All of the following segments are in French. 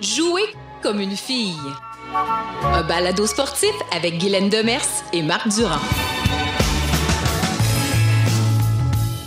Jouer comme une fille. Un balado sportif avec Guylaine Demers et Marc Durand.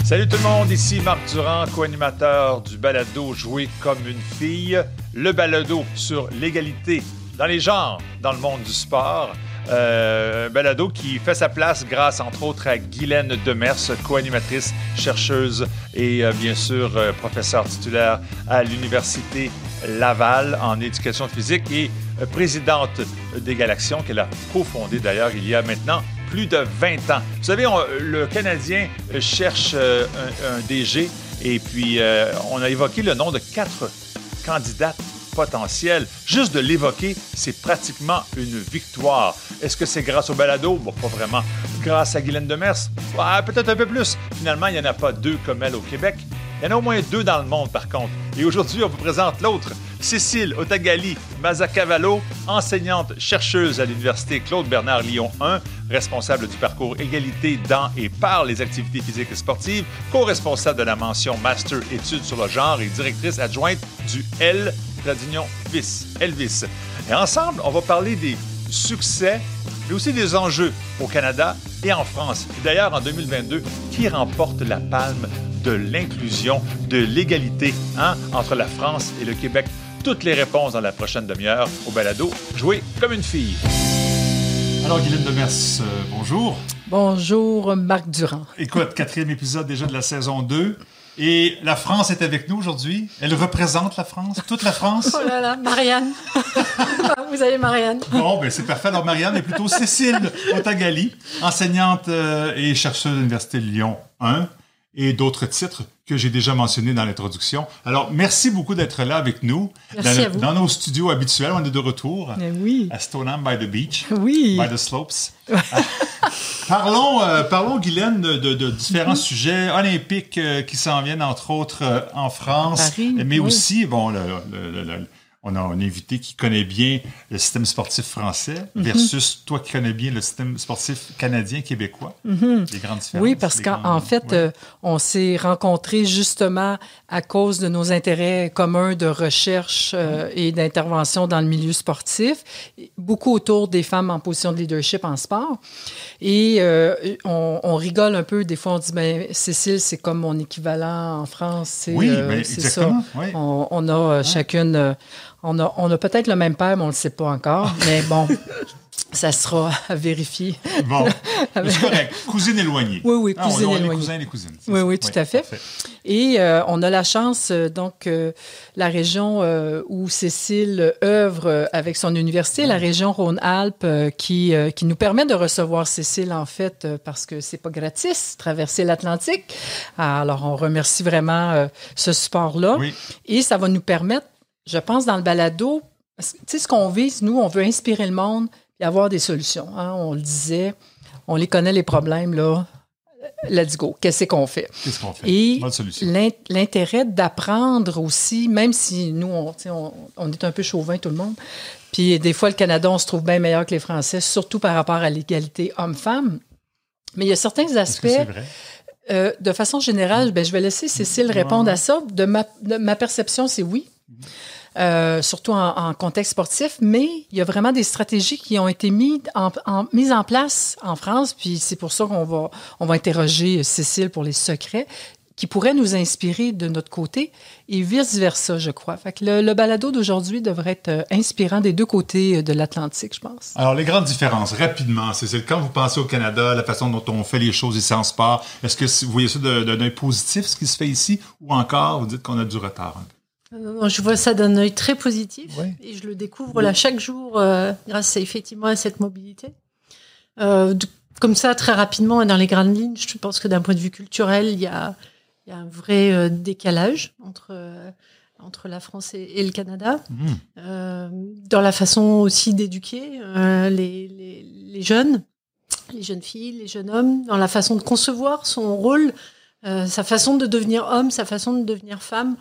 Salut tout le monde, ici Marc Durand, co-animateur du balado Jouer comme une fille, le balado sur l'égalité dans les genres dans le monde du sport. Euh, qui fait sa place grâce entre autres à Guylaine Demers, co-animatrice, chercheuse et euh, bien sûr euh, professeure titulaire à l'Université Laval en éducation physique et euh, présidente des Galaxions qu'elle a cofondée d'ailleurs il y a maintenant plus de 20 ans. Vous savez, le Canadien cherche euh, un, un DG et puis on a évoqué le nom de quatre candidates potentielles. Juste de l'évoquer, c'est pratiquement une victoire. Est-ce que c'est grâce au balado? Bon, pas vraiment. Grâce à Guylaine Demers? Ouais, peut-être un peu plus. Finalement, il n'y en a pas deux comme elle au Québec. Il y en a au moins deux dans le monde, par contre. Et aujourd'hui, on vous présente l'autre, Cécile Otagali Mazacavallo, enseignante chercheuse à l'Université Claude-Bernard Lyon 1, responsable du parcours égalité dans et par les activités physiques et sportives, co-responsable de la mention Master études sur le genre et directrice adjointe du L Tradignon Vis, Elvis. Et ensemble, on va parler des succès, mais aussi des enjeux au Canada et en France. Et d'ailleurs, en 2022, qui remporte la palme de l'inclusion, de l'égalité hein, entre la France et le Québec? Toutes les réponses dans la prochaine demi-heure au balado Jouer comme une fille. Alors, Guylaine Demers, euh, bonjour. Bonjour, Marc Durand. Écoute, quatrième épisode déjà de la saison 2. Et la France est avec nous aujourd'hui. Elle représente la France, toute la France. Oh là là, Marianne. Vous avez Marianne. Bon, ben c'est parfait. Alors, Marianne est plutôt Cécile Otagali, enseignante euh, et chercheuse de l'Université de Lyon 1 et d'autres titres que j'ai déjà mentionnés dans l'introduction. Alors, merci beaucoup d'être là avec nous. Merci dans, à vous. dans nos studios habituels, on est de retour Mais oui. à Stoneham by the Beach. Oui. By the slopes. parlons, euh, parlons, Guylaine, de, de- de différents Mhm. sujets olympiques euh, qui s'en viennent, entre autres, euh, en France, Paris, mais oui. aussi, bon, le- le- le- le- on a un invité qui connaît bien le système sportif français Mhm. versus toi qui connais bien le système sportif canadien, québécois. Les grandes différences. Mhm. Oui, parce qu'en grandes- fait, ouais. euh, on s'est rencontrés justement à cause de nos intérêts communs de recherche euh, et d'intervention dans le milieu sportif, beaucoup autour des femmes en position de leadership en sport. Et euh, on, on rigole un peu, des fois on dit, ben, Cécile, c'est comme mon équivalent en France. c'est, Oui, ben, c'est exactement, ça. oui. On, on a chacune, on a, on a peut-être le même père, mais on ne le sait pas encore. Mais bon, ça sera à vérifier. Bon, c'est correct. Cousine éloignée. Oui, oui, Ah, cousine on, on est éloignée. cousins et cousines. Oui, ça. oui, tout à fait. parfait. Et euh, on a la chance, euh, donc, euh, la région euh, où Cécile œuvre euh, avec son université, la région Rhône-Alpes, euh, qui, euh, qui nous permet de recevoir Cécile, en fait, euh, parce que c'est pas gratis, traverser l'Atlantique. Alors, on remercie vraiment euh, ce support-là. Oui. Et ça va nous permettre, je pense, dans le balado, tu sais, ce qu'on vise, nous, on veut inspirer le monde et avoir des solutions. hein. On le disait, on les connaît, les problèmes, là. Let's go. Qu'est-ce qu'on fait? Qu'est-ce qu'on fait? Et l'intérêt d'apprendre aussi, même si nous, on, on, on est un peu chauvin tout le monde, puis des fois, le Canada, on se trouve bien meilleur que les Français, surtout par rapport à l'égalité homme-femme. Mais il y a certains aspects, vrai? euh, de façon générale, ben, je vais laisser Cécile répondre Ouais. à ça. De ma, de ma perception, c'est oui. Euh, surtout en, contexte sportif, mais il y a vraiment des stratégies qui ont été mises en, place en France, puis c'est pour ça qu'on va, interroger Cécile pour les secrets qui pourraient nous inspirer de notre côté et vice-versa, je crois. Fait le, balado d'aujourd'hui devrait être euh, inspirant des deux côtés euh, de l'Atlantique, je pense. Alors, les grandes différences, rapidement, c'est quand vous pensez au Canada, la façon dont on fait les choses ici en sport, est-ce que vous voyez ça d'un positif, ce qui se fait ici, ou encore vous dites qu'on a du retard? Non, je vois ça d'un œil très positif Ouais. et je le découvre là chaque jour euh, grâce à, effectivement à cette mobilité. Euh, de- comme ça, très rapidement, et dans les grandes lignes, je pense que d'un point de vue culturel, il y a, il y a un vrai euh, décalage entre, euh, entre la France et, et le Canada, euh, dans la façon aussi d'éduquer euh, les, les, les jeunes, les jeunes filles, les jeunes hommes, dans la façon de concevoir son rôle, euh, sa façon de devenir homme, sa façon de devenir femme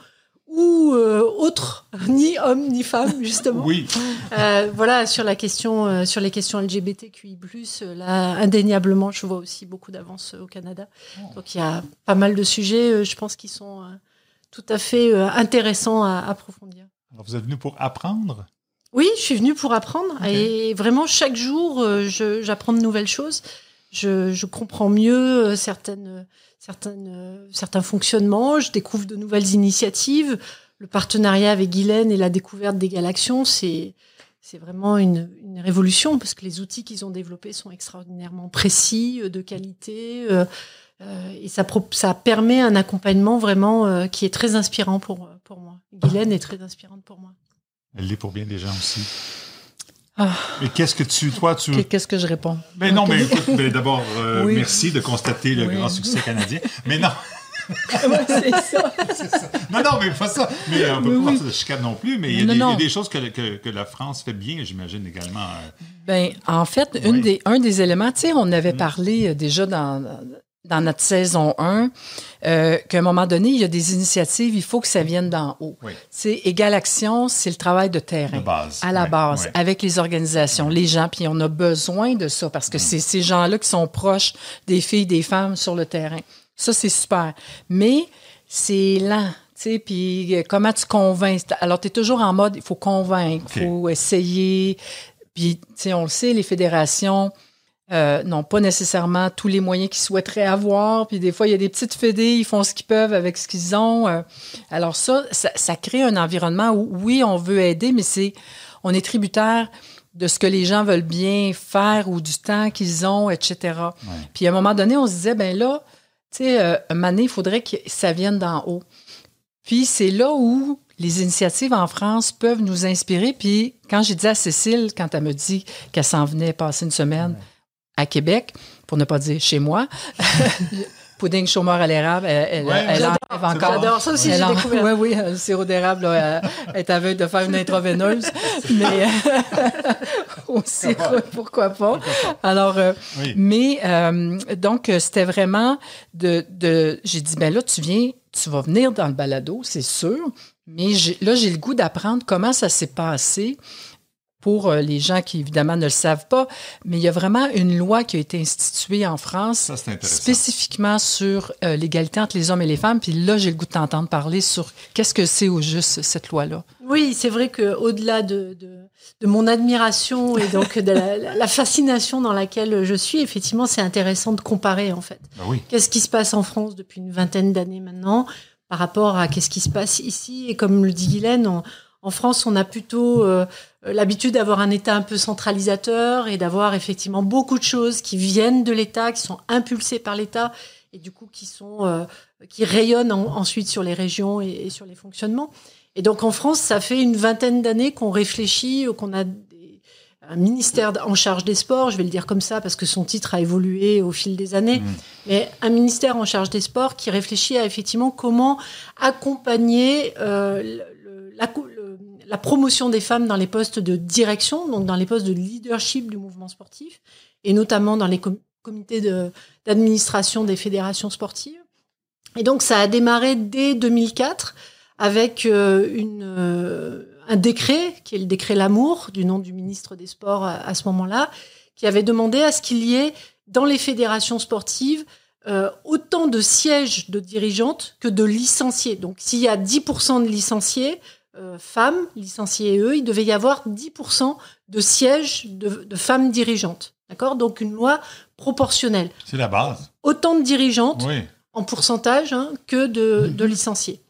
ou euh, autre, ni homme ni femme justement. Oui, Euh, voilà sur la question, euh, sur les questions LGBTQI+, euh, là indéniablement, je vois aussi beaucoup d'avance euh, au Canada. Donc il y a pas mal de sujets, je pense, qui sont tout à fait intéressant à approfondir. Alors vous êtes venu pour apprendre? Oui, je suis venue pour apprendre. Et vraiment, chaque jour, j'apprends de nouvelles choses. Je, comprends mieux certaines, certaines, certains fonctionnements. Je découvre de nouvelles initiatives. Le partenariat avec Guylaine et la découverte des Galaxions, c'est vraiment une, révolution parce que les outils qu'ils ont développés sont extraordinairement précis, euh, de qualité, euh, euh, et ça, permet un accompagnement vraiment euh, qui est très inspirant pour, pour moi. Guylaine est très inspirante pour moi. Elle l'est pour bien des gens aussi. Ah. Mais qu'est-ce que tu, toi, tu... Qu'est-ce que je réponds? Mais non, mais, mais d'abord, merci de constater le grand succès canadien. Mais non, c'est ça. Non, non, mais pas ça. Mais euh, on peut pas de chicane non plus, mais il y, a des choses que, que, la France fait bien, j'imagine également. Euh. Ben, en fait, une des, un des éléments, tu sais, on avait mm. parlé euh, déjà dans, dans notre saison 1 qu'à un moment donné, il y a des initiatives, il faut que ça vienne d'en haut. C'est Égal Action, c'est le travail de terrain. base. À la base, avec les organisations, les gens, puis on a besoin de ça parce que mm. c'est ces gens-là qui sont proches des filles, des femmes sur le terrain. Ça, c'est super. Mais c'est lent. Tu sais, puis euh, comment tu convaincs? Alors, tu es toujours en mode, il faut convaincre, il faut essayer. Puis, tu sais, on le sait, les fédérations euh, n'ont pas nécessairement tous les moyens qu'ils souhaiteraient avoir. Puis, des fois, il y a des petites fédés, ils font ce qu'ils peuvent avec ce qu'ils ont. Euh. alors, ça, ça, crée un environnement où, oui, on veut aider, mais c'est, on est tributaire de ce que les gens veulent bien faire ou du temps qu'ils ont, etc. Puis, à un moment donné, on se disait, ben là, tu sais, euh, un il faudrait que ça vienne d'en haut. Puis c'est là où les initiatives en France peuvent nous inspirer. Puis quand j'ai dit à Cécile, quand elle me dit qu'elle s'en venait passer une semaine à Québec, pour ne pas dire chez moi, pudding chômeur à l'érable, elle, elle, en encore. J'adore ça aussi, j'ai découvert. Oui, oui, le sirop d'érable, elle est aveugle de faire une intraveineuse, mais au sirop, pourquoi pas. Alors, euh, mais euh, donc, c'était vraiment de, de j'ai dit, ben là, tu viens, tu vas venir dans le balado, c'est sûr, mais là, j'ai le goût d'apprendre comment ça s'est passé pour euh, les gens qui, évidemment, ne le savent pas, mais il y a vraiment une loi qui a été instituée en France spécifiquement sur euh, l'égalité entre les hommes et les femmes. Puis là, j'ai le goût de t'entendre parler sur qu'est-ce que c'est au juste cette loi-là. Oui, c'est vrai qu'au-delà de, de, de, mon admiration et donc de la, fascination dans laquelle je suis, effectivement, c'est intéressant de comparer, en fait. Ben oui. Qu'est-ce qui se passe en France depuis une vingtaine d'années maintenant par rapport à qu'est-ce qui se passe ici? Et comme le dit Guylaine, on, en France, on a plutôt euh, l'habitude d'avoir un État un peu centralisateur et d'avoir effectivement beaucoup de choses qui viennent de l'État, qui sont impulsées par l'État et du coup qui sont euh, qui rayonnent ensuite sur les régions et, sur les fonctionnements. Et donc en France, ça fait une vingtaine d'années qu'on réfléchit, qu'on a un ministère en charge des sports, je vais le dire comme ça parce que son titre a évolué au fil des années, mmh. mais un ministère en charge des sports qui réfléchit à effectivement comment accompagner euh, la, la promotion des femmes dans les postes de direction, donc dans les postes de leadership du mouvement sportif, et notamment dans les comités d'administration des fédérations sportives. Et donc ça a démarré dès 2004 avec euh, euh, un décret, qui est le décret Lamour, du nom du ministre des Sports à, ce moment-là, qui avait demandé à ce qu'il y ait dans les fédérations sportives euh, autant de sièges de dirigeantes que de licenciés. Donc s'il y a 10% de licenciés, euh, femmes licenciées eux, il devait y avoir 10% de sièges de, femmes dirigeantes. D'accord? Donc une loi proportionnelle. C'est la base. Autant de dirigeantes en pourcentage hein, que de, de licenciés.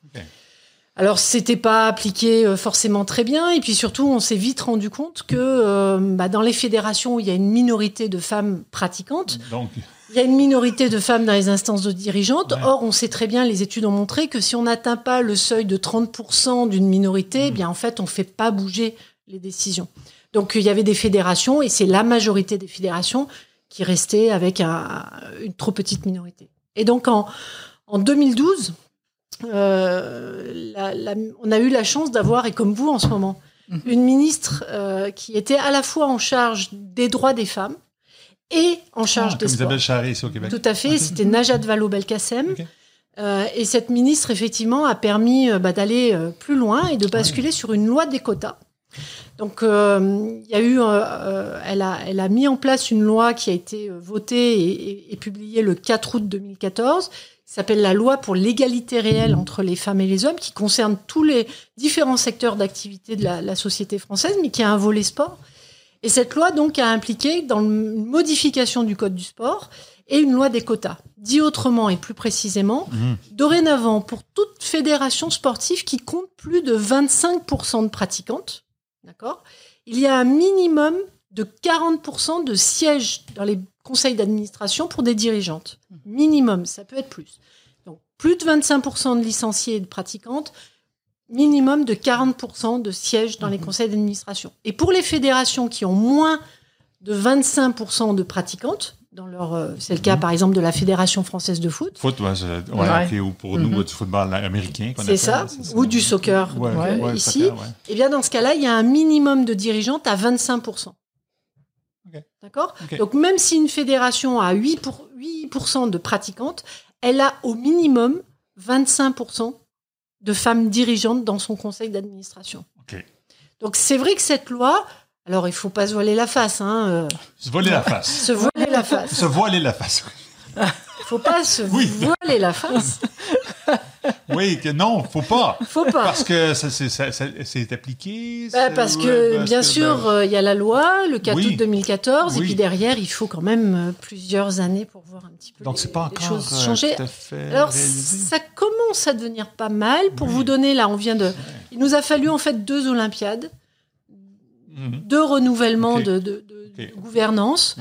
Alors, c'était pas appliqué euh, forcément très bien, et puis surtout, on s'est vite rendu compte que euh, bah, dans les fédérations où il y a une minorité de femmes pratiquantes, Donc... Il y a une minorité de femmes dans les instances de dirigeantes. Or, on sait très bien, les études ont montré que si on n'atteint pas le seuil de 30% d'une minorité, eh bien en fait, on ne fait pas bouger les décisions. Donc, il y avait des fédérations, et c'est la majorité des fédérations qui restaient avec une trop petite minorité. Et donc, en, en 2012, euh, on a eu la chance d'avoir, et comme vous en ce moment, mhm. une ministre euh, qui était à la fois en charge des droits des femmes, et en charge ah, des sports. Isabelle Charré ici au Québec. Tout à fait, c'était Najat Vallaud-Belkacem. Euh, et cette ministre, effectivement, a permis euh, bah, d'aller euh, plus loin et de basculer sur une loi des quotas. Donc, il y a eu, elle, a, elle a mis en place une loi qui a été votée et, et, publiée le 4 août 2014, qui s'appelle la loi pour l'égalité réelle entre les femmes et les hommes, qui concerne tous les différents secteurs d'activité de la, la société française, mais qui a un volet sport. Et cette loi, donc, a impliqué dans une modification du code du sport et une loi des quotas. Dit autrement et plus précisément, Mhm. dorénavant, pour toute fédération sportive qui compte plus de 25% de pratiquantes, d'accord, il y a un minimum de 40% de sièges dans les conseils d'administration pour des dirigeantes. Minimum, ça peut être plus. Donc, plus de 25% de licenciés et de pratiquantes, minimum de 40% de sièges dans les conseils d'administration. Et pour les fédérations qui ont moins de 25% de pratiquantes, dans leur, euh, c'est le cas par exemple de la Fédération française de foot, Foot, ouais, c'est- ouais, Ouais. ok, ou pour nous, du football américain. c'est ça, c'est ou du soccer Ouais, Ouais, ouais, ici. soccer, ouais. Eh bien, dans ce cas-là, il y a un minimum de dirigeantes à 25%. Ok. D'accord. Donc, même si une fédération a 8%, pour, 8 de pratiquantes, elle a au minimum 25% de femmes dirigeantes dans son conseil d'administration. Donc, c'est vrai que cette loi, alors il faut pas se voiler la face, hein, euh, Se voiler la face. se voiler la face. Se voiler la face. faut pas se Oui. voiler la face. Oui, que non, faut pas. Faut pas. Parce que ça, c'est, ça- ça- c'est appliqué. Bah, parce que, parce bien que, sûr, ben, euh, il y a la loi, le 4 Oui. août 2014, et Oui. puis derrière, il faut quand même euh, plusieurs années pour voir un petit peu donc, les, c'est pas les encore choses euh, changer. tout à fait Alors, réalisé. ça commence à devenir pas mal. Pour vous donner, là, on vient de... Il nous a fallu, en fait, deux Olympiades, Mhm. deux renouvellements de, de- de- Ok. de gouvernance,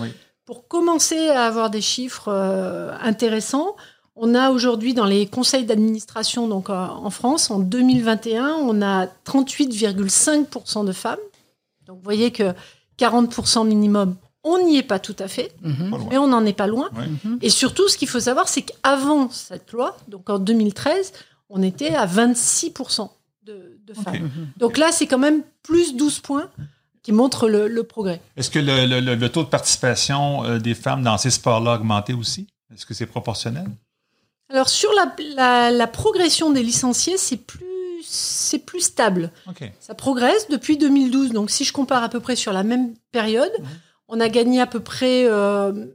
pour commencer à avoir des chiffres euh, intéressants. On a aujourd'hui dans les conseils d'administration, donc euh, en France, en 2021, on a 38,5% de femmes. Donc vous voyez que 40% minimum, on n'y est pas tout à fait, Mhm. Mais on n'en est pas loin. Ouais. Et surtout, ce qu'il faut savoir, c'est qu'avant cette loi, donc en 2013, on était à 26% de, de femmes. Ok. Donc là, c'est quand même plus 12 points qui montrent le, le progrès. Est-ce que le, le- le- le taux de participation euh, des femmes dans ces sports-là a augmenté aussi? Est-ce que c'est proportionnel? Alors sur la, la- la progression des licenciés, c'est plus c'est plus stable. OK. Ça progresse depuis 2012. Donc si je compare à peu près sur la même période, on a gagné à peu près. euh,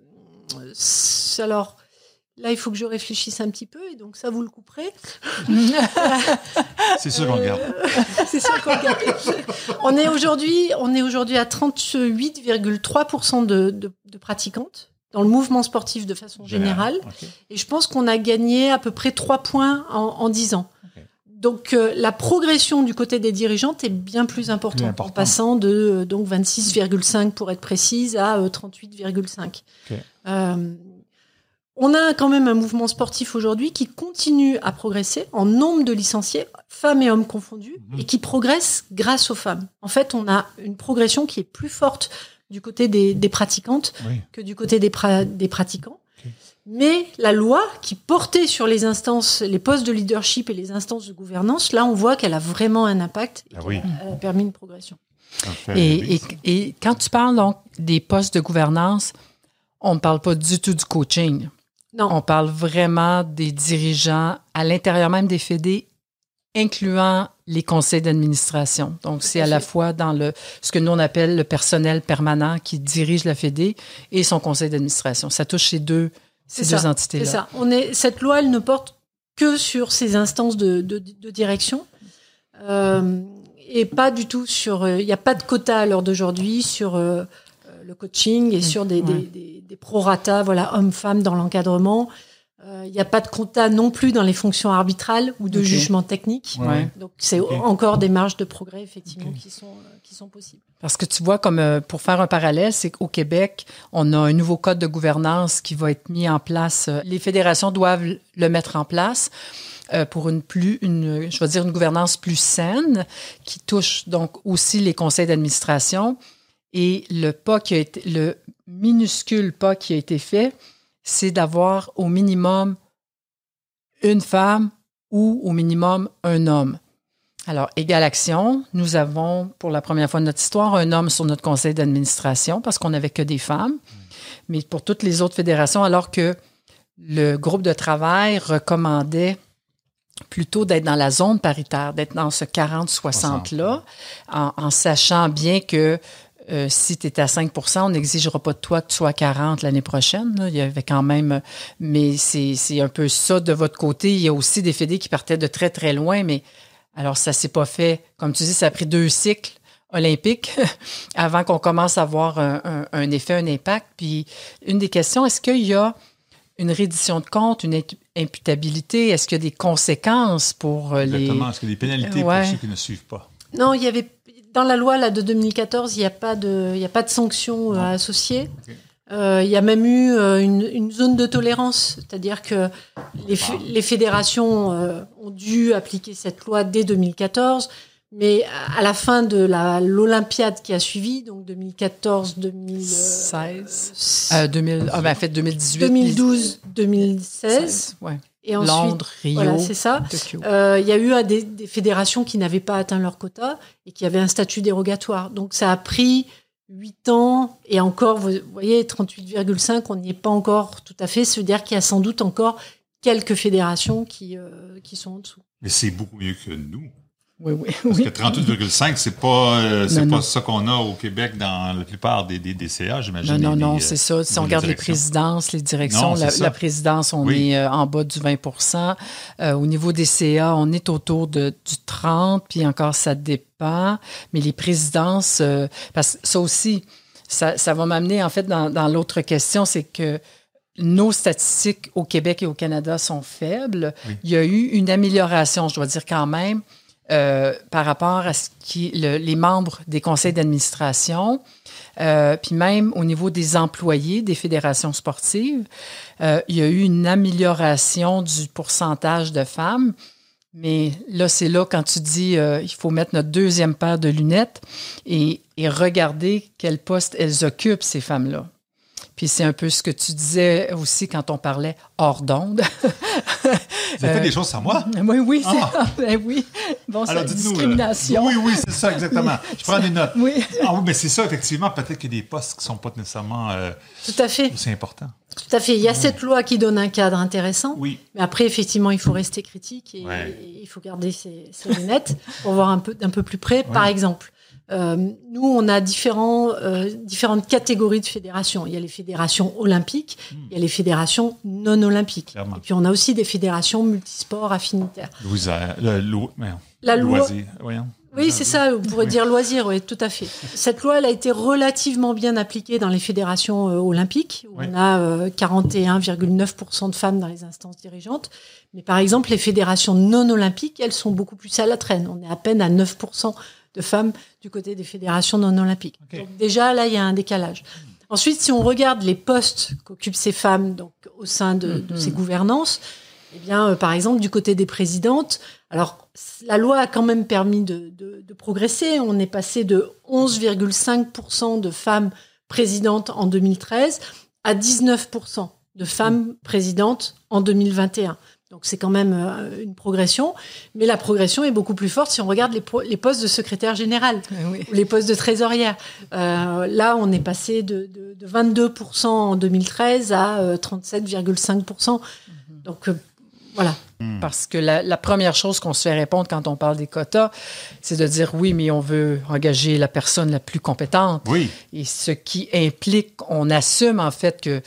alors là, il faut que je réfléchisse un petit peu et donc ça vous le couperez. C'est sûr qu'on Euh, regarde. c'est sûr qu'on regarde. on est aujourd'hui on est aujourd'hui à 38,3% de, de, de pratiquantes dans le mouvement sportif de façon générale. Et je pense qu'on a gagné à peu près 3 points en, en 10 ans. Donc euh, la progression du côté des dirigeantes est bien plus importante, en passant de euh, donc 26,5 pour être précise à euh, 38,5. Ok. Euh, on a quand même un mouvement sportif aujourd'hui qui continue à progresser en nombre de licenciés, femmes et hommes confondus, Mhm. et qui progresse grâce aux femmes. En fait, on a une progression qui est plus forte du côté des, des pratiquantes Oui. que du côté des, pra- des pratiquants. Mais la loi qui portait sur les instances, les postes de leadership et les instances de gouvernance, là, on voit qu'elle a vraiment un impact. et Ah oui. qu'elle a permis une progression. Fait- Et, et- et quand tu parles donc des postes de gouvernance, on ne parle pas du tout du coaching. Non, On parle vraiment des dirigeants à l'intérieur même des fédés, incluant les conseils d'administration. Donc, c'est à la fois dans le ce que nous on appelle le personnel permanent qui dirige la fédé et son conseil d'administration. Ça touche ces deux, ces deux entités-là. c'est ça. On est, cette loi, elle ne porte que sur ces instances de, de- de direction. Euh, et pas du tout sur. euh, Il n'y a pas de quota à l'heure d'aujourd'hui sur euh, euh, le coaching et sur des, ouais. des, des, des prorata, voilà, hommes-femmes dans l'encadrement. Euh, Il n'y a pas de quota non plus dans les fonctions arbitrales ou de Ok. jugement technique. Ouais. Donc c'est encore des marges de progrès effectivement qui sont euh, qui sont possibles. Parce que tu vois, comme euh, pour faire un parallèle, c'est qu'au Québec, on a un nouveau code de gouvernance qui va être mis en place. Les fédérations doivent le mettre en place pour une plus, une, je vais dire une gouvernance plus saine, qui touche donc aussi les conseils d'administration. Et le pas qui a été, le minuscule pas qui a été fait, c'est d'avoir au minimum une femme ou au minimum un homme. Alors, Égale Action, nous avons pour la première fois de notre histoire un homme sur notre conseil d'administration parce qu'on n'avait que des femmes. Mais pour toutes les autres fédérations, alors que le groupe de travail recommandait plutôt d'être dans la zone paritaire, d'être dans ce 40-60-là, en, en sachant bien que euh, si tu es à 5% on n'exigera pas de toi que tu sois à 40 l'année prochaine. Il y avait quand même, mais c'est un peu ça de votre côté. Il y a aussi des fédés qui partaient de très, très loin, mais alors ça s'est pas fait. Comme tu dis, ça a pris deux cycles olympiques avant qu'on commence à avoir un, un, effet, un impact. Puis une des questions, est-ce qu'il y a une reddition de compte, une imputabilité? Est-ce qu'il y a des conséquences pour euh, les... Exactement. Est-ce qu'il y a des pénalités pour ceux qui ne suivent pas? Non, il y avait dans la loi là, de 2014, il n'y a pas de, a pas de sanctions euh, associées. Euh, il y a même eu une, zone de tolérance, c'est-à-dire que les, les fédérations ont dû appliquer cette loi dès 2014. Mais à la fin de l'Olympiade qui a suivi, donc 2014, 2016, euh, 2000, ah ben, fait 2018, 2012, 2016, ouais. Et ensuite, Londres, Rio, voilà, c'est ça. Euh, il y a eu des, des fédérations qui n'avaient pas atteint leur quota et qui avaient un statut dérogatoire. Donc ça a pris 8 ans et encore, vous voyez, 38,5, on n'y est pas encore tout à fait. C'est-à-dire qu'il y a sans doute encore quelques fédérations qui, euh, qui sont en dessous. Mais c'est beaucoup mieux que nous. Oui, oui, Parce que 38,5, c'est pas, euh, c'est pas ça qu'on a au Québec dans la plupart des, des, des CA, j'imagine. Non, non, non, c'est ça. Si on regarde les présidences, les directions, la, présidence, on est euh, en bas du 20% euh, Au niveau des CA, on est autour de, du 30 puis encore, ça dépend. Mais les présidences, parce que ça aussi, ça, ça va m'amener, en fait, dans, dans l'autre question, c'est que nos statistiques au Québec et au Canada sont faibles. Il y a eu une amélioration, je dois dire quand même, euh, par rapport à ce qui les membres des conseils d'administration, euh, puis même au niveau des employés des fédérations sportives, euh, il y a eu une amélioration du pourcentage de femmes. Mais là, c'est là quand tu dis il faut mettre notre deuxième paire de lunettes et, et regarder quel poste elles occupent, ces femmes-là. Puis c'est un peu ce que tu disais aussi quand on parlait hors d'onde. Vous avez fait des choses sans moi? Oui, oui, ah. ben oui. Bon, c'est discrimination. Oui, oui, c'est ça, exactement. Je prends des notes. Oui. Ah, oui, mais c'est ça, effectivement. Peut-être qu'il y a des postes qui ne sont pas nécessairement euh, Tout à fait. C'est important. Tout à fait. Il y a cette loi qui donne un cadre intéressant. Oui. Mais après, effectivement, il faut rester critique et, il faut garder ses, lunettes pour voir un peu, d'un peu plus près. Par exemple, euh, nous, on a différents, euh, différentes catégories de fédérations. Il y a les fédérations olympiques, hmm. il y a les fédérations non olympiques. Et puis on a aussi des fédérations multisports affinitaires. la loi, Oui, c'est ça, on pourrait dire loisir, oui, tout à fait. Cette loi, elle a été relativement bien appliquée dans les fédérations euh, olympiques, où on a 41,9% de femmes dans les instances dirigeantes. Mais par exemple, les fédérations non olympiques, elles sont beaucoup plus à la traîne. On est à peine à 9% de femmes du côté des fédérations non olympiques. Donc déjà, là, il y a un décalage. Ensuite, si on regarde les postes qu'occupent ces femmes donc, au sein de, mm-hmm. ces gouvernances, eh bien, euh, par exemple, du côté des présidentes, alors la loi a quand même permis de, de progresser. On est passé de 11,5% de femmes présidentes en 2013 à 19% de femmes présidentes en 2021. Donc c'est quand même euh, une progression, mais la progression est beaucoup plus forte si on regarde les, postes de secrétaire général eh ou les postes de trésorière. Euh, là, on est passé de, 22% en 2013 à 37,5%. Euh, mhm. Donc voilà. Hmm. Parce que la, la première chose qu'on se fait répondre quand on parle des quotas, c'est de dire oui, mais on veut engager la personne la plus compétente. Oui. Et ce qui implique, on assume en fait que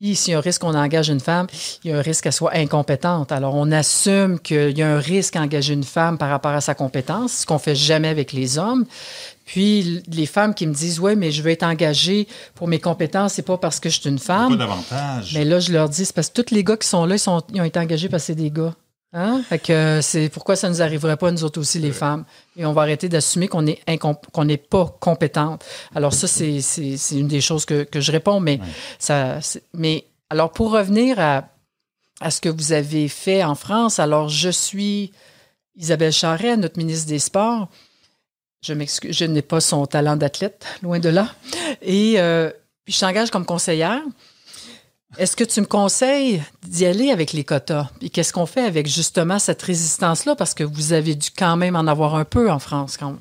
s'il y a un risque qu'on engage une femme, il y a un risque qu'elle soit incompétente. Alors, on assume qu'il y a un risque à engager une femme par rapport à sa compétence, ce qu'on fait jamais avec les hommes. Puis, les femmes qui me disent, ouais, mais je veux être engagée pour mes compétences, c'est pas parce que je suis une femme. Pas d'avantage. Mais là, je leur dis, c'est parce que tous les gars qui sont là, ils, sont, ils ont été engagés parce que c'est des gars. Hein? Fait que c'est pourquoi ça nous arriverait pas, nous autres aussi, les femmes. Et on va arrêter d'assumer qu'on est qu'on n'est pas compétente. Alors, ça, c'est une des choses que, que je réponds, mais ça. Mais alors, pour revenir à, à ce que vous avez fait en France, alors je suis Isabelle Charret, notre ministre des Sports. Je m'excuse, je n'ai pas son talent d'athlète, loin de là. Et euh, puis je t'engage comme conseillère. Est-ce que tu me conseilles d'y aller avec les quotas? Et qu'est-ce qu'on fait avec justement cette résistance-là? Parce que vous avez dû quand même en avoir un peu en France. Quand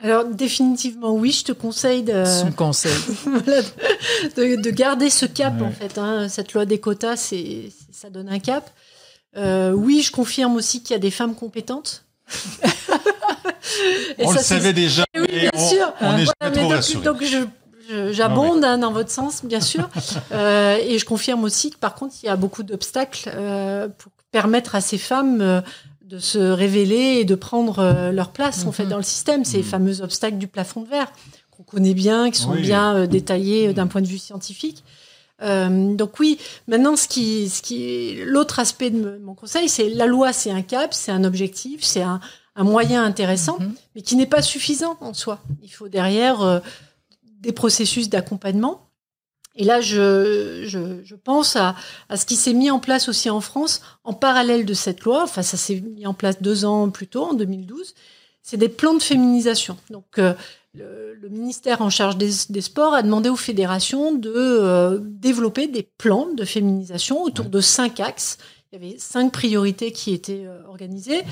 Alors, définitivement, oui, je te conseille de. Tu me conseilles. de, garder ce cap, en fait. Hein. Cette loi des quotas, c'est, ça donne un cap. Euh, oui, je confirme aussi qu'il y a des femmes compétentes. On ça, le savait déjà. Oui, bien on, sûr. on n'est Voilà, jamais mais trop donc, rassuré. donc je- je- j'abonde hein, dans votre sens, bien sûr. Euh, et je confirme aussi que par contre, il y a beaucoup d'obstacles euh, pour permettre à ces femmes euh, de se révéler et de prendre leur place en fait Mhm. dans le système. Ces Mhm. fameux obstacles du plafond de verre qu'on connaît bien, qui sont Oui. bien détaillés d'un Mhm. point de vue scientifique. Donc oui, maintenant ce qui, ce qui, l'autre aspect de mon conseil, c'est la loi, c'est un cap, c'est un objectif, c'est un, un moyen intéressant mais qui n'est pas suffisant en soi. Il faut derrière des processus d'accompagnement. Et là, je, je, je pense à, à ce qui s'est mis en place aussi en France en parallèle de cette loi. Enfin, ça s'est mis en place deux ans plus tôt, en 2012. C'est des plans de féminisation. Donc, euh, le, le ministère en charge des, des sports a demandé aux fédérations de euh, développer des plans de féminisation autour de cinq axes. Il y avait cinq priorités qui étaient euh, organisées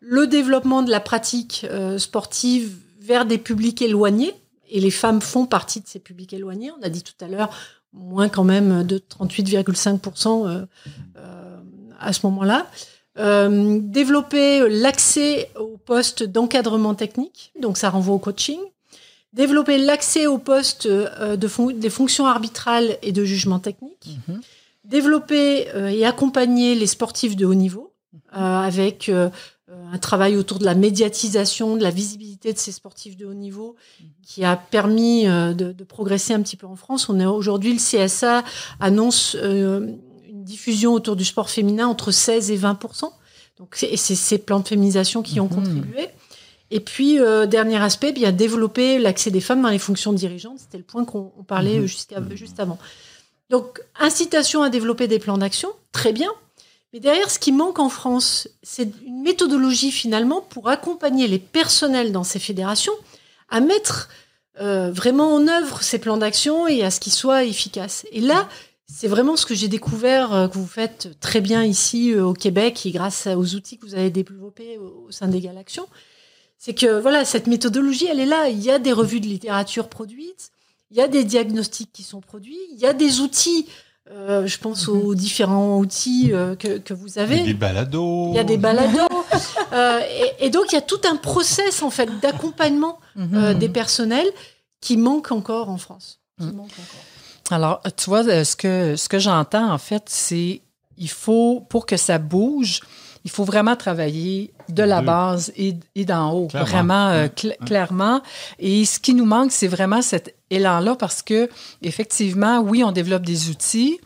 le développement de la pratique sportive vers des publics éloignés, et les femmes font partie de ces publics éloignés. On a dit tout à l'heure, moins quand même de 38,5% euh, euh, à ce moment-là. Euh, développer l'accès aux postes d'encadrement technique, donc ça renvoie au coaching. Développer l'accès aux postes euh, de fon- des fonctions arbitrales et de jugement technique. Mhm. Développer euh, et accompagner les sportifs de haut niveau euh, avec un travail autour de la médiatisation, de la visibilité de ces sportifs de haut niveau, qui a permis euh, de, de progresser un petit peu en France. On est aujourd'hui le CSA annonce euh, une diffusion autour du sport féminin entre 16 et 20 Donc c'est et c'est ces plans de féminisation qui ont Mhm. contribué. Et puis euh, dernier aspect, bien développer l'accès des femmes dans les fonctions dirigeantes. C'était le point qu'on on parlait jusqu'à juste avant. Donc incitation à développer des plans d'action, très bien. Mais derrière, ce qui manque en France, c'est une méthodologie finalement pour accompagner les personnels dans ces fédérations à mettre euh, vraiment en œuvre ces plans d'action et à ce qu'ils soient efficaces. Et là, c'est vraiment ce que j'ai découvert euh, que vous faites très bien ici euh, au Québec et grâce aux outils que vous avez développés au, au sein d'Égal Action. C'est que voilà, cette méthodologie, elle est là. Il y a des revues de littérature produites, il y a des diagnostics qui sont produits, il y a des outils. Euh, je pense aux différents outils euh, que, que vous Il y a avez. des balados. Il y a des balados. Euh, et, et donc, il y a tout un process, en fait, d'accompagnement euh, Mhm. des personnels qui manque encore en France. Qui Mhm. manque encore. Alors, tu vois, ce que, ce que j'entends, en fait, c'est il faut, pour que ça bouge, il faut vraiment travailler de la base et, et d'en haut, Clairement. vraiment euh, cl- clairement. Et ce qui nous manque, c'est vraiment cet élan-là parce que, effectivement, oui, on développe des outils,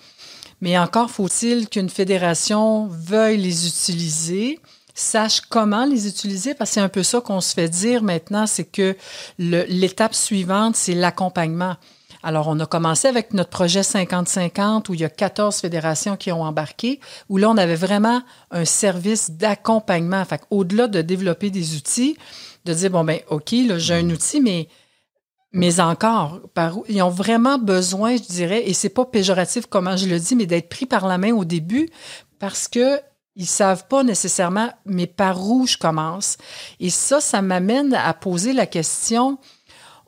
mais encore faut-il qu'une fédération veuille les utiliser sache comment les utiliser, parce que c'est un peu ça qu'on se fait dire maintenant, c'est que l'étape suivante, c'est l'accompagnement. Alors, on a commencé avec notre projet 50-50, où il y a 14 fédérations qui ont embarqué, où là, on avait vraiment un service d'accompagnement. Fait au-delà de développer des outils, de dire, bon, ben OK, là, j'ai un outil, mais, mais encore, par où, ils ont vraiment besoin, je dirais, et c'est pas péjoratif comment je le dis, mais d'être pris par la main au début, parce que ils savent pas nécessairement, mais par où je commence. Et ça, ça m'amène à poser la question,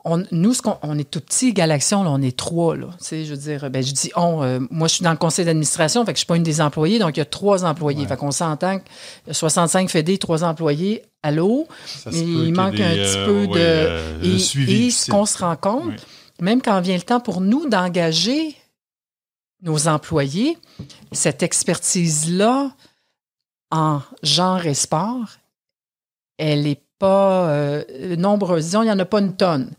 on, nous, ce on est tout petit, Galaxion, là, on est trois. Là, je veux dire, ben, je dis on. euh, moi, je suis dans le conseil d'administration, fait que je suis pas une des employés, donc il y a trois employés. Ouais. Fait qu'on s'entend que 65 fédés, trois employés à l'eau. Il manque des, un euh, petit peu ouais, de- euh, Et, suivi. et ce qu'on se rend compte, même quand vient le temps pour nous d'engager nos employés, cette expertise-là en genre et sport, elle n'est pas euh, nombreuse. Disons, il n'y en a pas une tonne.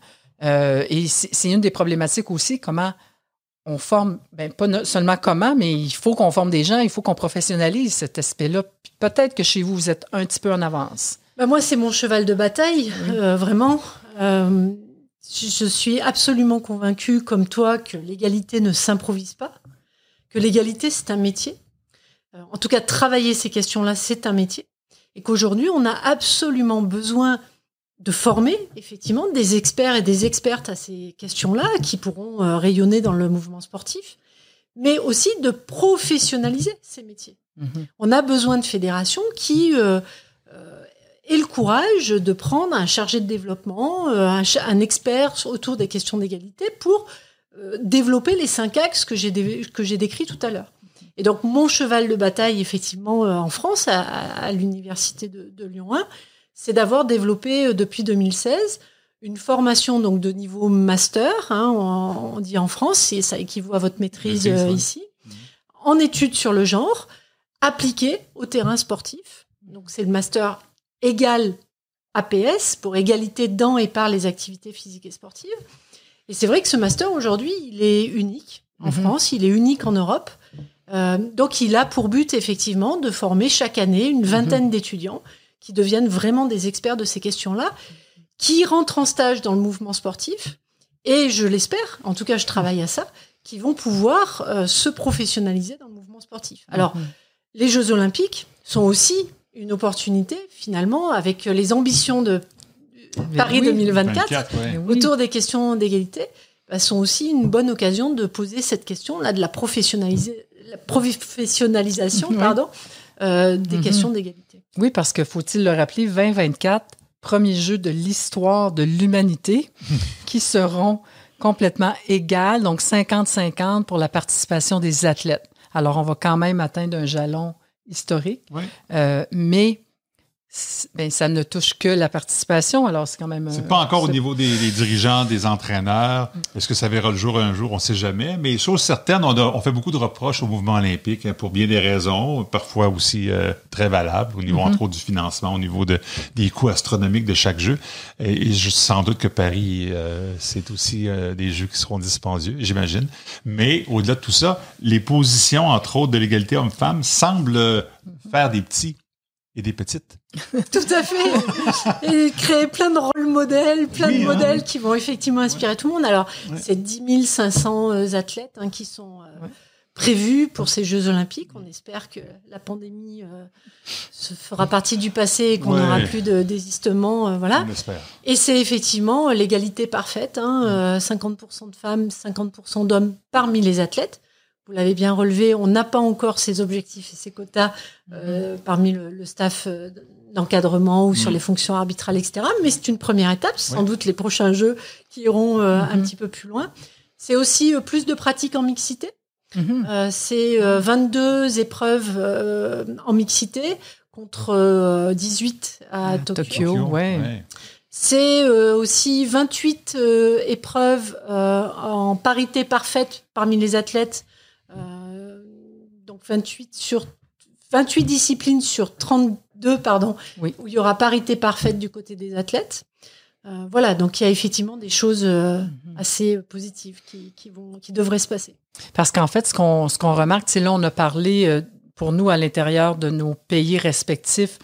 Euh, et c'est une des problématiques aussi, comment on forme, ben, pas no- seulement comment, mais il faut qu'on forme des gens, il faut qu'on professionnalise cet aspect-là. Peut-être que chez vous, vous êtes un petit peu en avance. Bah, moi, c'est mon cheval de bataille, euh, vraiment. Euh, je suis absolument convaincue, comme toi, que l'égalité ne s'improvise pas, que l'égalité, c'est un métier. En tout cas, travailler ces questions-là, c'est un métier. Et qu'aujourd'hui, on a absolument besoin de former, effectivement, des experts et des expertes à ces questions-là, qui pourront euh, rayonner dans le mouvement sportif, mais aussi de professionnaliser ces métiers. Mhm. On a besoin de fédérations qui euh, euh, aient le courage de prendre un chargé de développement, un, expert autour des questions d'égalité pour développer les cinq axes que j'ai dé- décrits tout à l'heure. Et donc mon cheval de bataille, effectivement, en France, à l'université de, de Lyon 1, c'est d'avoir développé depuis 2016 une formation donc de niveau master, hein, on, dit en France, et ça équivaut à votre maîtrise, ici, mmh. en études sur le genre, appliquée au terrain sportif. Donc c'est le master égal APS pour égalité dans et par les activités physiques et sportives. Et c'est vrai que ce master aujourd'hui, il est unique en mhm. France, il est unique en Europe. Euh, donc il a pour but effectivement de former chaque année une vingtaine mhm. d'étudiants qui deviennent vraiment des experts de ces questions-là, qui rentrent en stage dans le mouvement sportif, et je l'espère, en tout cas je travaille à ça, qui vont pouvoir euh, se professionnaliser dans le mouvement sportif. Alors, mhm. les Jeux olympiques sont aussi une opportunité finalement avec les ambitions de Paris 2024 autour des questions d'égalité bah, sont aussi une bonne occasion de poser cette question là de la, la professionnalisation pardon euh, des mhm. questions d'égalité. Oui, parce que faut-il le rappeler, 2024, premier jeu de l'histoire de l'humanité qui seront complètement égales, donc 50-50 pour la participation des athlètes. Alors, on va quand même atteindre un jalon historique. Euh, mais ben, ça ne touche que la participation, alors c'est quand même... C'est pas encore au niveau des, dirigeants, des entraîneurs. Est-ce que ça verra le jour un jour? On ne sait jamais. Mais chose certaine, on, on, fait beaucoup de reproches au mouvement olympique hein, pour bien des raisons, parfois aussi euh, très valables, au niveau, mm-hmm. entre autres, du financement, au niveau de, des coûts astronomiques de chaque jeu. Et, je, sans doute que Paris, euh, c'est aussi des jeux qui seront dispendieux, j'imagine. Mais au-delà de tout ça, les positions, entre autres, de l'égalité homme-femme semblent faire des petits et des petites. tout à fait. Et créer plein de rôles modèles, plein de hein. modèles qui vont effectivement inspirer tout le monde. Alors, c'est 10 500 euh, athlètes hein, qui sont euh, prévus pour ces Jeux Olympiques. On espère que la pandémie euh, se fera partie du passé et qu'on n'aura plus de désistement. voilà. Et c'est effectivement l'égalité parfaite. Hein, 50% de femmes, 50% d'hommes parmi les athlètes vous l'avez bien relevé, on n'a pas encore ces objectifs et ces quotas euh, parmi le, staff euh, d'encadrement ou sur mm. les fonctions arbitrales, etc. Mais c'est une première étape, sans doute les prochains jeux qui iront euh, un mm-hmm. petit peu plus loin. C'est aussi plus de pratiques en mixité. Mm-hmm. c'est 22 épreuves en mixité contre 18 à Tokyo. C'est aussi 28 épreuves en parité parfaite parmi les athlètes 28 sur 28 disciplines sur 32, pardon, où il y aura parité parfaite du côté des athlètes. Euh, voilà, donc il y a effectivement des choses euh, mhm. assez positives qui, qui, vont, qui devraient se passer. Parce qu'en fait, ce qu'on ce qu'on remarque, c'est là, on a parlé euh, pour nous à l'intérieur de nos pays respectifs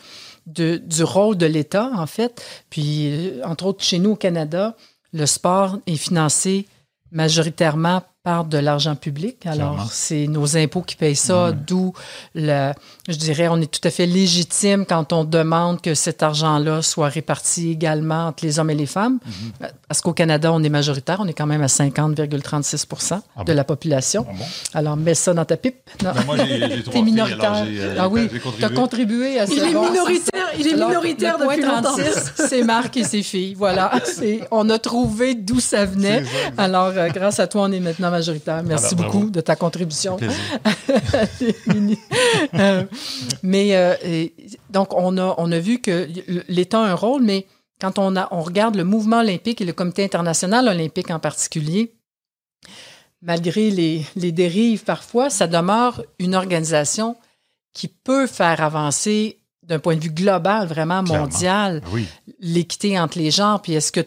de, du rôle de l'État, en fait. Puis, entre autres, chez nous au Canada, le sport est financé majoritairement par de l'argent public. Alors, c'est nos impôts qui payent ça, d'où le, je dirais, on est tout à fait légitime quand on demande que cet argent-là soit réparti également entre les hommes et les femmes. Mm-hmm. Parce qu'au Canada, on est majoritaire, on est quand même à 50,36 ah de la population. Ah alors, mets ça dans ta pipe. Non. moi, j'ai T'es minoritaire. Euh, ah oui, tu as contribué à ce Il est minoritaire, il est minoritaire depuis 36, c'est Marc et ses filles. Voilà, on a trouvé d'où ça venait. Alors, euh, grâce à toi, on est maintenant majoritaire. Merci beaucoup de ta contribution. Euh, mais euh, donc, on a, on a vu que l'État a un rôle, mais quand on, a, on regarde le mouvement olympique et le comité international olympique en particulier, malgré les, les dérives parfois, ça demeure une organisation qui peut faire avancer d'un point de vue global, vraiment mondial, l'équité entre les genres. Puis est-ce que,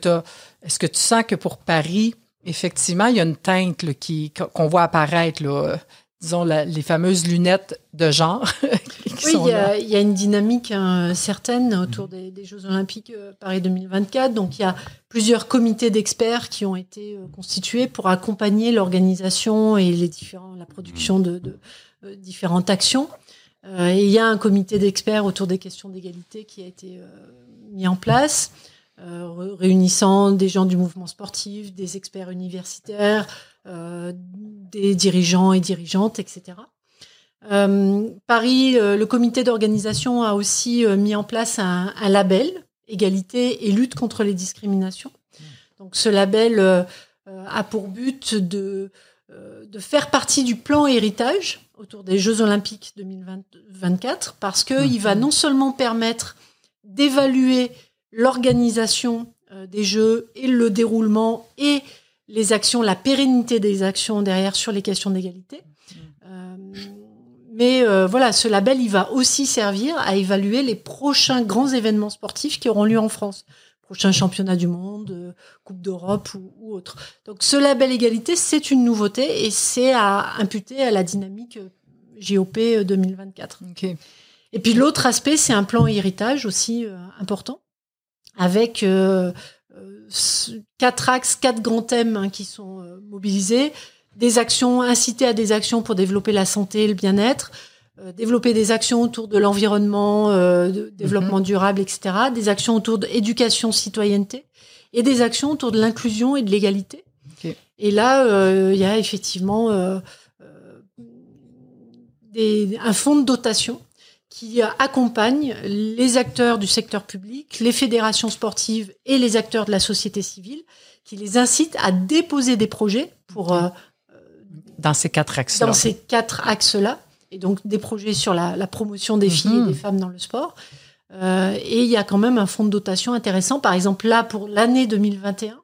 est-ce que tu sens que pour Paris, Effectivement, il y a une teinte qui, qu'on voit apparaître, là, disons, les fameuses lunettes de genre. oui, il y, a, une dynamique hein, certaine autour des, Jeux Olympiques euh, Paris 2024. Donc, il y a plusieurs comités d'experts qui ont été euh, constitués pour accompagner l'organisation et les différents, la production de, euh, différentes actions. et il y a un comité d'experts autour des questions d'égalité qui a été mis en place. Euh, réunissant des gens du mouvement sportif, des experts universitaires, euh, des dirigeants et dirigeantes, etc. Euh, Paris, le comité d'organisation a aussi mis en place un, label égalité et lutte contre les discriminations. Donc ce label a pour but de, de faire partie du plan héritage autour des Jeux olympiques 2024 parce qu'il va mmh. non seulement permettre d'évaluer l'organisation euh, des jeux et le déroulement et les actions, la pérennité des actions derrière sur les questions d'égalité. Euh, mais euh, voilà, ce label, il va aussi servir à évaluer les prochains grands événements sportifs qui auront lieu en France. Prochain championnat du monde, euh, Coupe d'Europe ou, ou, autre. Donc ce label égalité, c'est une nouveauté et c'est à imputer à la dynamique euh, JOP 2024. OK. Et puis l'autre aspect, c'est un plan héritage aussi euh, important, avec euh, euh, quatre axes, quatre grands thèmes hein, qui sont euh, mobilisés. Des actions, inciter à des actions pour développer la santé et le bien-être, euh, développer des actions autour de l'environnement, euh, de développement durable, etc. Des actions autour de éducation, citoyenneté, et des actions autour de l'inclusion et de l'égalité. Et là, euh, il y a effectivement des, un fonds de dotation qui accompagne les acteurs du secteur public, les fédérations sportives et les acteurs de la société civile, qui les incite à déposer des projets pour euh, Dans ces quatre axes dans ces quatre axes-là, et donc des projets sur la, la promotion des filles Mhm. et des femmes dans le sport. Euh, et il y a quand même un fonds de dotation intéressant. Par exemple, là, pour l'année 2021,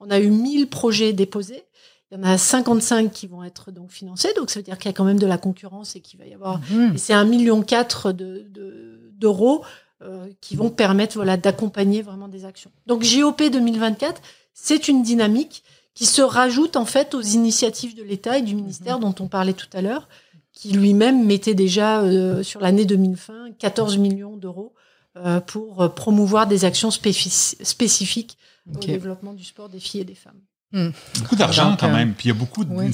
on a eu 1000 projets déposés. Il y en a 55 qui vont être donc financés, donc ça veut dire qu'il y a quand même de la concurrence et qu'il va y avoir Mhm. et c'est un million quatre de, de- d'euros euh, qui vont permettre voilà d'accompagner vraiment des actions. Donc JOP 2024, c'est une dynamique qui se rajoute en fait aux initiatives de l'État et du ministère dont on parlait tout à l'heure, qui lui-même mettait déjà euh, sur l'année 2020 14 millions d'euros euh, pour promouvoir des actions spécifiques au développement du sport des filles et des femmes. Beaucoup d'argent quand euh, même, puis il y a beaucoup oui.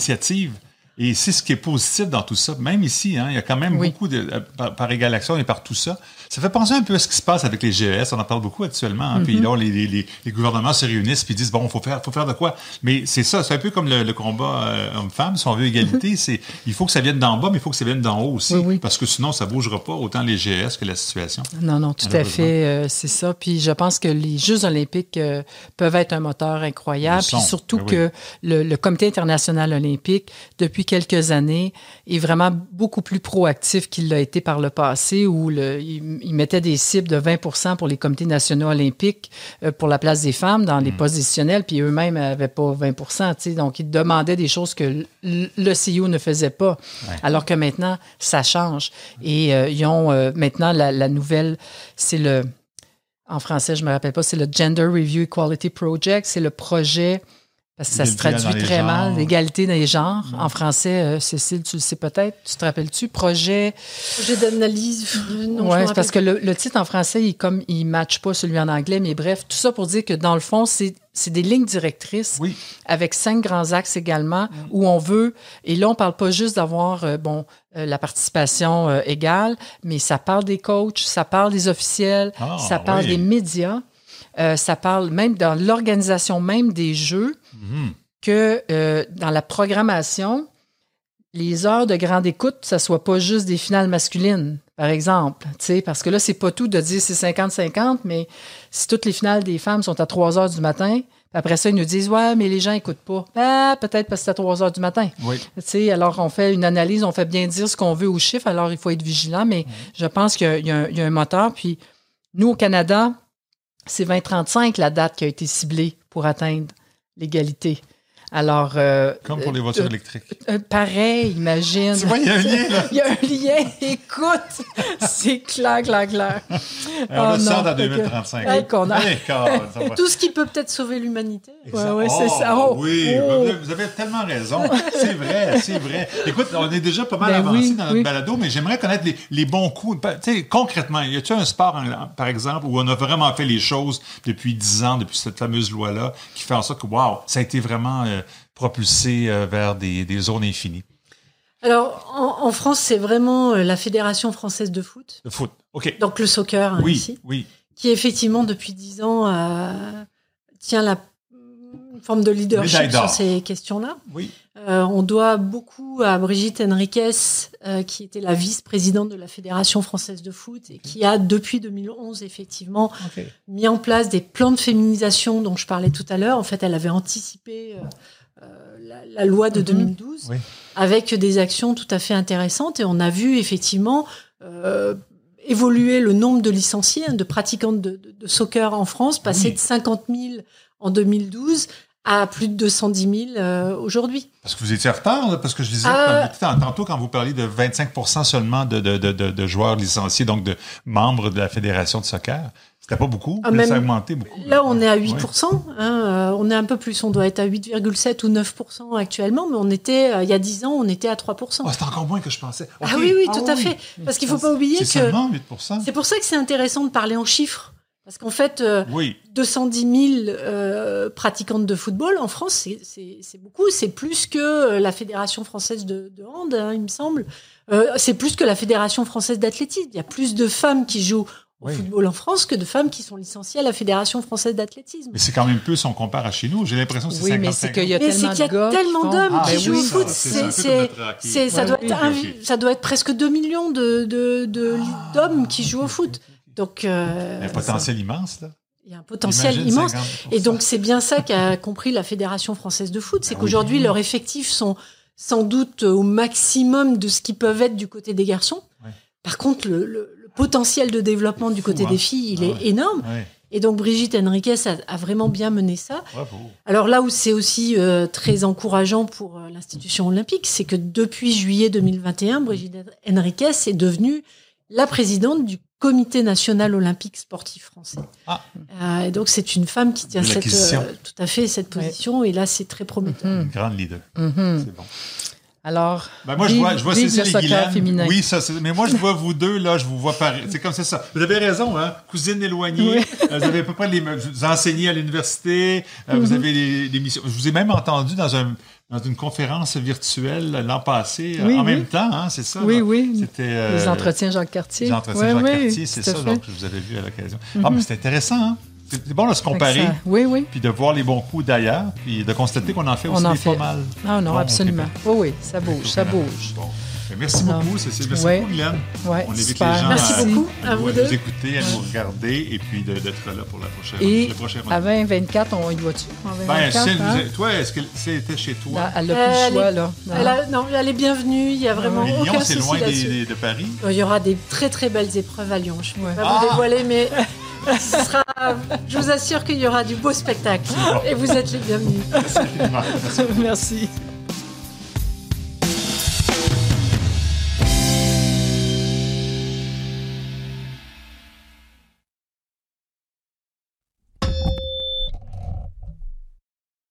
Et c'est ce qui est positif dans tout ça. Même ici, hein, il y a quand même Oui. beaucoup de euh, par, par égal action et par tout ça. Ça fait penser un peu à ce qui se passe avec les GES. On en parle beaucoup actuellement. hein. Puis là, les, les, les, les gouvernements se réunissent puis disent bon, faut faire, faut faire de quoi. Mais c'est ça, c'est un peu comme le, le combat euh, homme-femme. Si on veut égalité, c'est il faut que ça vienne d'en bas, mais il faut que ça vienne d'en haut aussi, Oui, oui. parce que sinon ça bougera pas autant les GES que la situation. Non, non, tout à fait, euh, c'est ça. Puis je pense que les Jeux olympiques euh, peuvent être un moteur incroyable. Puis surtout ben que le, le Comité international olympique, depuis quelques années, est vraiment beaucoup plus proactif qu'il l'a été par le passé, où le, il, il mettait des cibles de 20 pour les comités nationaux olympiques euh, pour la place des femmes dans les Mm. postes décisionnels, puis eux-mêmes n'avaient pas 20 tu sais. Donc, ils demandaient des choses que le CIO ne faisait pas. Ouais. Alors que maintenant, ça change. Et euh, ils ont euh, maintenant la, la nouvelle, c'est le, en français, je me rappelle pas, c'est le Gender Review Equality Project. C'est le projet, parce que ça se traduit très mal, l'égalité dans les genres. En français, euh, Cécile, tu le sais peut-être, tu te rappelles-tu? Projet. Projet d'analyse. c'est parce que le, le titre en français, il comme il matche pas celui en anglais, mais bref, tout ça pour dire que dans le fond, c'est c'est des lignes directrices Oui. avec cinq grands axes également où on veut et là on parle pas juste d'avoir euh, bon euh, la participation euh, égale mais ça parle des coachs ça parle des officiels Ah, ça parle oui. des médias euh, ça parle même dans l'organisation même des jeux Mhm. que euh, dans la programmation les heures de grande écoute ça soit pas juste des finales masculines par exemple, parce que là, c'est pas tout de dire c'est 50-50, mais si toutes les finales des femmes sont à 3 heures du matin, après ça, ils nous disent, ouais, mais les gens écoutent pas. Ah, peut-être parce que c'est à 3 heures du matin. Oui. Alors on fait une analyse, on fait bien dire ce qu'on veut aux chiffres, alors il faut être vigilant, mais je pense qu'il y a un moteur. Puis nous, au Canada, c'est 2035 la date qui a été ciblée pour atteindre l'égalité. Alors. euh, Comme pour les euh, voitures euh, électriques. euh, pareil, imagine. Tu vois, il y a un lien, là. Il y a un lien, écoute, c'est clair, clair, clair. Et on Oh le sort en fait que- 2035. Hey, qu'on a- Hey, Carl, ça va. Tout ce qui peut peut-être sauver l'humanité. Ouais, ouais, c'est Oh, ça. Oh, oui, oh. vous avez- tellement raison. C'est vrai, c'est vrai. Écoute, on est déjà pas mal Ben avancé oui, dans notre oui. balado, mais j'aimerais connaître les, les bons coups. Pa- Tu sais, concrètement, y a-t-il un sport, en- par exemple, où on a vraiment fait les choses depuis 10 ans, depuis cette fameuse loi-là, qui fait en sorte que, wow, ça a été vraiment euh, propulsé euh, vers des, des zones infinies? Alors, en, en France, c'est vraiment euh, la Fédération française de foot, Le foot. OK. donc le soccer hein, Oui, ici, oui. qui effectivement, depuis dix ans, euh, tient la forme de leadership sur ces questions-là. Oui. Euh, on doit beaucoup à Brigitte Henriquez, euh, qui était la vice-présidente de la Fédération française de foot et qui a, depuis 2011, effectivement, mis en place des plans de féminisation dont je parlais tout à l'heure. En fait, elle avait anticipé la, la loi de Mhm. 2012 Oui. avec des actions tout à fait intéressantes. Et on a vu effectivement euh, évolué le nombre de licenciés, hein, de pratiquants de, de- de soccer en France, passé Oui. de 50 000 en 2012 à plus de 210 000 euh, aujourd'hui. Parce que vous étiez en retard, là, parce que je disais Euh, tantôt quand vous parliez de 25 seulement de, de, de, de, de joueurs licenciés, donc de membres de la Fédération de soccer. C'était pas beaucoup, Ah, mais ça a augmenté beaucoup. Là, on est à Oui. 8%. hein, euh, on est un peu plus. On doit être à 8,7 ou 9% actuellement, mais on était, euh, il y a 10 ans, on était à 3%. Ah, c'est encore moins que je pensais. Ah oui, oui, Ah tout à fait. Parce qu'il faut pas oublier C'est que seulement 8 c'est pour ça que c'est intéressant de parler en chiffres. Parce qu'en fait, euh, Oui. 210 000 euh, pratiquantes de football en France, c'est- c'est c'est beaucoup. C'est plus que la Fédération française de, de hand, hein, il me semble. Euh, c'est plus que la Fédération française d'athlétisme. Il y a plus de femmes qui jouent au Oui. football en France que de femmes qui sont licenciées à la Fédération française d'athlétisme. Mais c'est quand même peu si on compare à chez nous. J'ai l'impression que c'est Oui, 50 mais c'est qu'il y a Mais c'est tellement d'hommes Ah, qui Ben jouent au foot. ça, doit être presque 2 millions de, de, de- Ah. d'hommes qui jouent au foot. Donc, euh, Il y a un potentiel immense, là. il y a un potentiel Imagine immense. 50%. Et donc, c'est bien ça qu'a compris la Fédération française de foot. C'est Ah qu'aujourd'hui, oui. leurs effectifs sont sans doute au maximum de ce qu'ils peuvent être du côté des garçons. Par contre, le potentiel de développement du Fou, côté hein. des filles, il Ah est ouais. énorme. Ouais, Et donc, Brigitte Henriquez a, a vraiment bien mené ça. bravo. Alors là où c'est aussi euh, très encourageant pour euh, l'institution olympique, c'est que depuis juillet 2021, Brigitte Henriquez est devenue la présidente du Comité national olympique sportif français. Ah. Euh, et donc c'est une femme qui tient cette, euh, tout à fait cette Ouais. position et là c'est très prometteur. Une grande leader. Mhm. C'est bon. Alors, Ben moi, je vive- vois, je vois vive Cécile le soccer féminin. Oui, ça, mais moi, je vois vous deux, là, je vous vois pareil. C'est comme c'est ça. Vous avez raison, hein. Cousine éloignée. Oui. Euh, Vous avez à peu près les. Vous enseignez à l'université. euh, Mhm. Vous avez des, des missions. Je vous ai même entendu dans un, dans une conférence virtuelle l'an passé, euh, Oui, en oui. même temps, hein, c'est ça? Oui, là? oui. C'était, euh, les entretiens Jacques Cartier. Les entretiens Ouais, Jacques oui, Cartier, c'est ça, donc, je vous avais vu à l'occasion. Ah, mais c'est intéressant, hein. C'est bon de se comparer, ça- Oui, oui. puis de voir les bons coups d'ailleurs, puis de constater qu'on en fait On aussi en des fait. pas mal. Ah non, Bon, absolument. Oui, oui, ça bouge, ça bouge. Bon. Merci Non. beaucoup, Cécile. Merci Ouais. beaucoup, Guylaine. Ouais, On invite super. les gens Merci à, beaucoup à vous à deux. nous écouter, à nous regarder et puis d'être là pour la prochaine, Et le prochain à rendez-vous. 2024, on y va-tu? En Ben, 2024, si elle hein? toi, est-ce que c'était chez toi? Là, Elle n'a plus le choix, est- là. Non. Elle a- non, elle est bienvenue, il y a vraiment Mais Lyon, aucun c'est souci loin des- là-dessus. des- de Paris? Il y aura des très très belles épreuves à Lyon. Je ne peux Ouais. pas Ah vous dévoiler, mais ce sera, je vous assure qu'il y aura du beau spectacle. Et vous êtes les bienvenus. Merci.